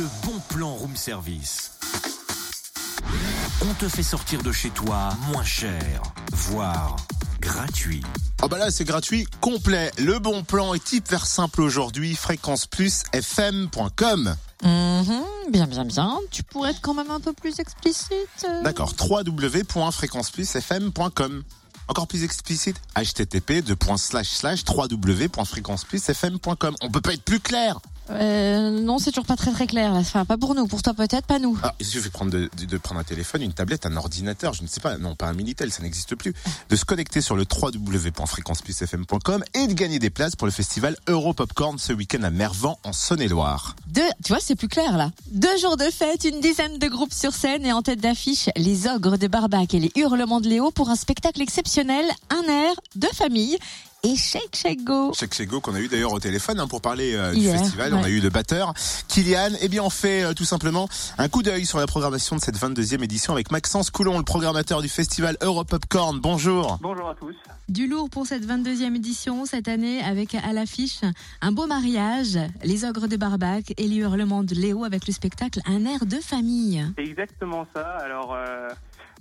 le bon plan room service. On te fait sortir de chez toi moins cher, voire gratuit. Ah bah là c'est gratuit, complet. Le bon plan est hyper simple aujourd'hui. Fréquence plus fm.com. Mhm, bien, bien, bien. Tu pourrais être quand même un peu plus explicite. euh D'accord. www.fréquenceplusfm.com. Encore plus explicite http www.fréquenceplusfm.com. On peut pas être plus clair. Euh, non, c'est toujours pas très très clair. Là. Enfin, pas pour nous, pour toi peut-être, pas nous. Ah, il suffit de prendre, de, de prendre un téléphone, une tablette, un ordinateur, je ne sais pas, non pas un Minitel, ça n'existe plus, de se connecter sur le www.fréquenceplusfm.com et de gagner des places pour le festival Europopcorn ce week-end à Mervan en Saône-et-Loire. Deux, tu vois, c'est plus clair là. Deux jours de fête, une dizaine de groupes sur scène et en tête d'affiche, les ogres de Barbac et les hurlements de Léo pour un spectacle exceptionnel, un air de famille et Shake Shake Go. Check Chego qu'on a eu d'ailleurs au téléphone hein, pour parler euh, du Hier, festival. On a eu le batteur Kylian. Eh bien, on fait euh, tout simplement un coup d'œil sur la programmation de cette 22e édition avec Maxence Coulon, le programmateur du festival Europopcorn. Bonjour. Bonjour à tous. Du lourd pour cette 22e édition cette année avec à l'affiche un beau mariage, les ogres de Barbac et les hurlements de Léo avec le spectacle Un air de famille. C'est exactement ça. Alors, euh,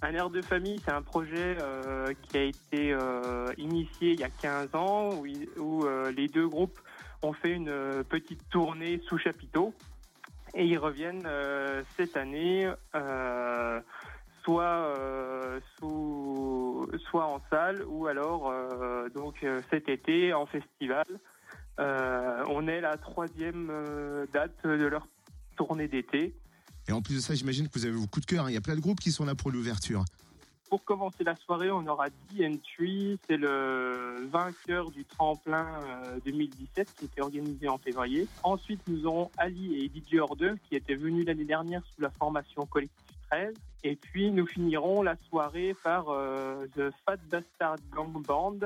un air de famille, c'est un projet euh, qui a été euh, initié il y a 15 ans, où, euh, les deux groupes ont fait une petite tournée sous chapiteau. Et ils reviennent cette année, soit, soit en salle, ou alors donc cet été en festival. On est la troisième date de leur tournée d'été. Et en plus de ça, j'imagine que vous avez vos coups de cœur. hein. Il y a plein de groupes qui sont là pour l'ouverture. Pour commencer la soirée, on aura D Entry, c'est le vainqueur du tremplin euh, 2017 qui était organisé en février. Ensuite, nous aurons Ali et Didier Hordeux qui étaient venus l'année dernière sous la formation Collectif 13. Et puis, nous finirons la soirée par euh, The Fat Bastard Gang Band,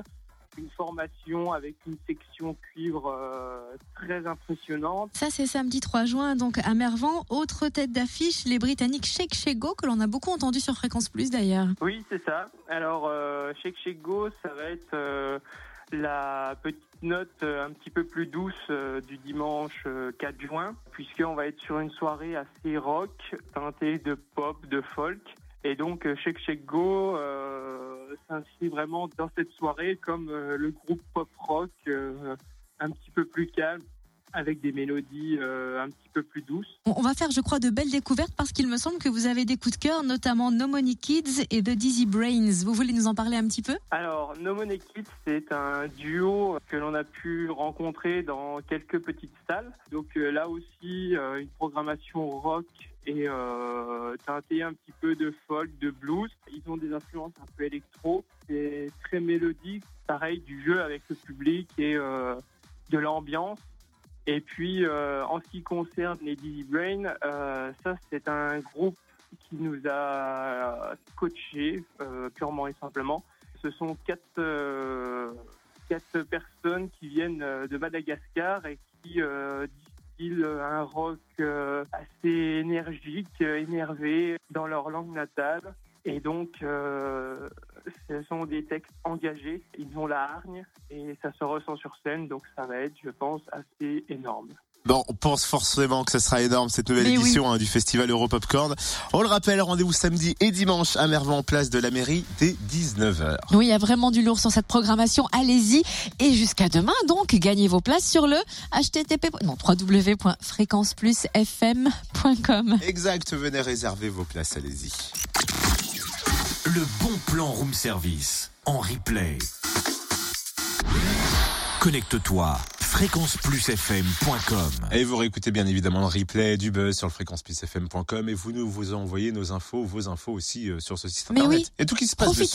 une formation avec une section cuivre euh, très impressionnante. Ça c'est samedi 3 juin donc à Mervan. Autre tête d'affiche, les Britanniques Shake Shake Go que l'on a beaucoup entendu sur Fréquence Plus d'ailleurs. Oui, c'est ça. Alors, euh, chez Chez Go, ça va être euh, la petite note euh, un petit peu plus douce du dimanche euh, 4 juin, puisqu'on va être sur une soirée assez rock, teintée de pop, de folk. Et donc, Shake Shake Go s'inscrit vraiment dans cette soirée comme euh, le groupe pop rock euh, un petit peu plus calme, avec des mélodies euh, un petit peu plus douces. On va faire je crois de belles découvertes parce qu'il me semble que vous avez des coups de cœur, notamment No Money Kids et The Dizzy Brains. Vous voulez nous en parler un petit peu? Alors, No Money Kids, c'est un duo que l'on a pu rencontrer dans quelques petites salles. Donc euh, là aussi, euh, une programmation rock et euh, teintée un petit peu de folk, de blues. Ils ont des influences un peu électro. C'est très mélodique, pareil, du jeu avec le public et euh, de l'ambiance. Et puis, euh, en ce qui concerne les Dizzy Brain, euh, ça, c'est un groupe qui nous a coachés euh, purement et simplement. Ce sont quatre, euh, quatre personnes qui viennent euh, de Madagascar et qui euh, distillent un rock assez énergique, énervé dans leur langue natale. Et donc, ce sont des textes engagés. Ils ont la hargne et ça se ressent sur scène. Donc, ça va être, je pense, assez énorme. Bon, on pense forcément que ce sera énorme cette nouvelle Mais édition hein, du festival Europopcorn. On le rappelle, rendez-vous samedi et dimanche à Mervan, place de la mairie, dès 19h. Oui, il y a vraiment du lourd sur cette programmation. Allez-y. Et jusqu'à demain, donc, gagnez vos places sur le http, non, www.fréquenceplusfm.com. Exact, venez réserver vos places, allez-y. Le bon plan room service en replay. Connecte-toi fréquenceplusfm.com. Et vous réécoutez bien évidemment le replay du buzz sur le fréquenceplusfm.com et vous nous vous envoyez nos infos, vos infos aussi euh, sur ce site Mais internet. oui. Et tout qui se passe